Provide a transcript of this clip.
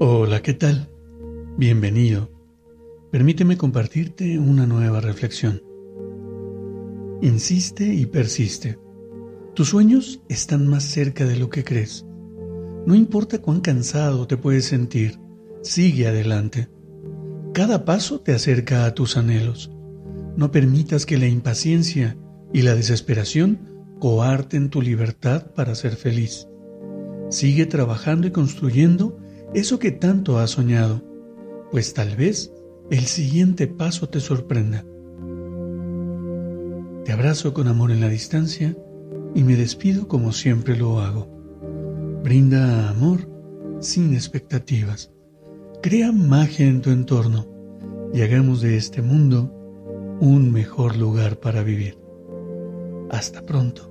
Hola, ¿qué tal? Bienvenido. Permíteme compartirte una nueva reflexión. Insiste y persiste. Tus sueños están más cerca de lo que crees. No importa cuán cansado te puedes sentir, sigue adelante. Cada paso te acerca a tus anhelos. No permitas que la impaciencia y la desesperación coarten tu libertad para ser feliz. Sigue trabajando y construyendo eso que tanto has soñado, pues tal vez el siguiente paso te sorprenda. Te abrazo con amor en la distancia y me despido como siempre lo hago. Brinda amor sin expectativas. Crea magia en tu entorno y hagamos de este mundo un mejor lugar para vivir. Hasta pronto.